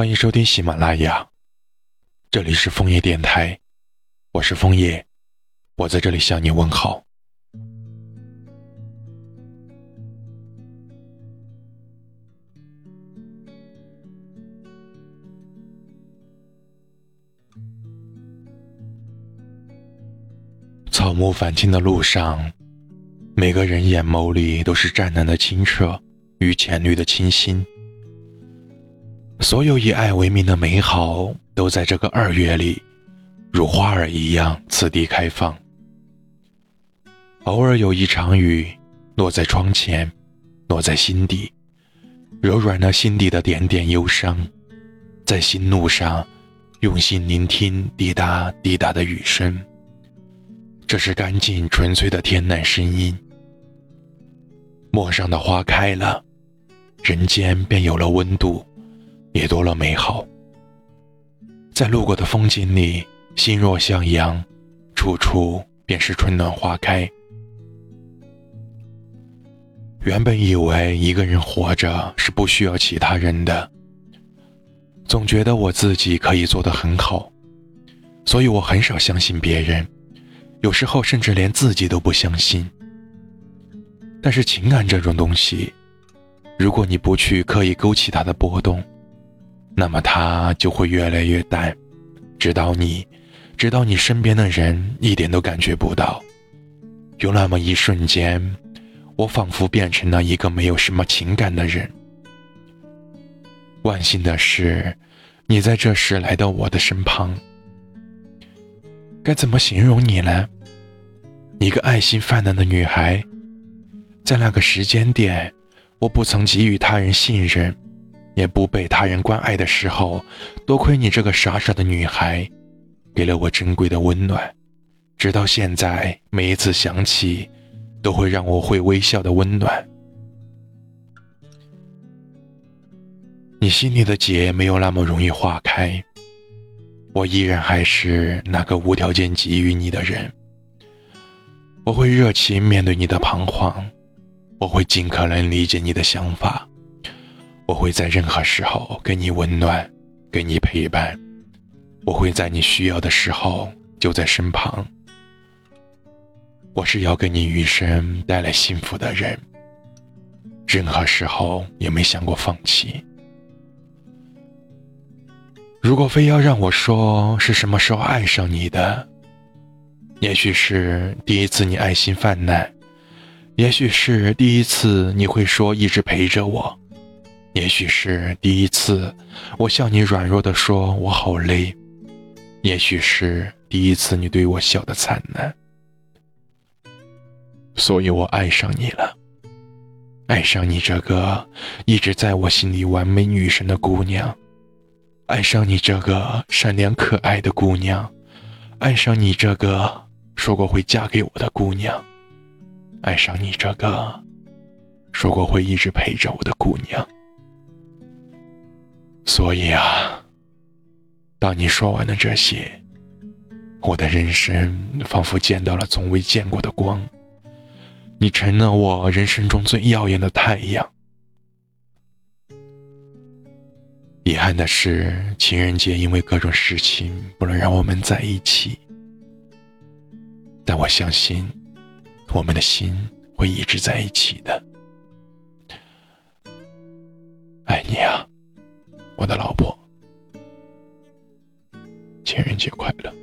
欢迎收听喜马拉雅，这里是枫叶电台，我是枫叶，我在这里向你问好。草木繁青的路上，每个人眼眸里都是湛蓝的清澈与浅绿的清新。所有以爱为名的美好，都在这个二月里，如花儿一样次第开放。偶尔有一场雨，落在窗前，落在心底，柔软了心底的点点忧伤，在心路上，用心聆听滴答滴答的雨声。这是干净纯粹的天籁声音。陌上的花开了，人间便有了温度。也多了美好，在路过的风景里，心若向阳，处处便是春暖花开。原本以为一个人活着是不需要其他人的，总觉得我自己可以做得很好，所以我很少相信别人，有时候甚至连自己都不相信。但是情感这种东西，如果你不去刻意勾起它的波动，那么它就会越来越淡，直到你，直到你身边的人一点都感觉不到。有那么一瞬间，我仿佛变成了一个没有什么情感的人。万幸的是，你在这时来到我的身旁。该怎么形容你呢？一个爱心泛滥的女孩，在那个时间点，我不曾给予他人信任。也不被他人关爱的时候，多亏你这个傻傻的女孩，给了我珍贵的温暖，直到现在，每一次想起，都会让我会微笑的温暖。你心里的结没有那么容易化开，我依然还是那个无条件给予你的人。我会热情面对你的彷徨，我会尽可能理解你的想法。我会在任何时候给你温暖，给你陪伴。我会在你需要的时候就在身旁。我是要给你余生带来幸福的人。任何时候也没想过放弃。如果非要让我说是什么时候爱上你的，也许是第一次你爱心泛滥，也许是第一次你会说一直陪着我。也许是第一次，我向你软弱的说“我好累”；也许是第一次你对我笑的灿烂，所以我爱上你了，爱上你这个一直在我心里完美女神的姑娘，爱上你这个善良可爱的姑娘，爱上你这个说过会嫁给我的姑娘，爱上你这个说过会一直陪着我的姑娘。所以啊，当你说完了这些，我的人生仿佛见到了从未见过的光。你成了我人生中最耀眼的太阳。遗憾的是，情人节因为各种事情不能让我们在一起，但我相信，我们的心会一直在一起的。我的老婆，情人节快乐。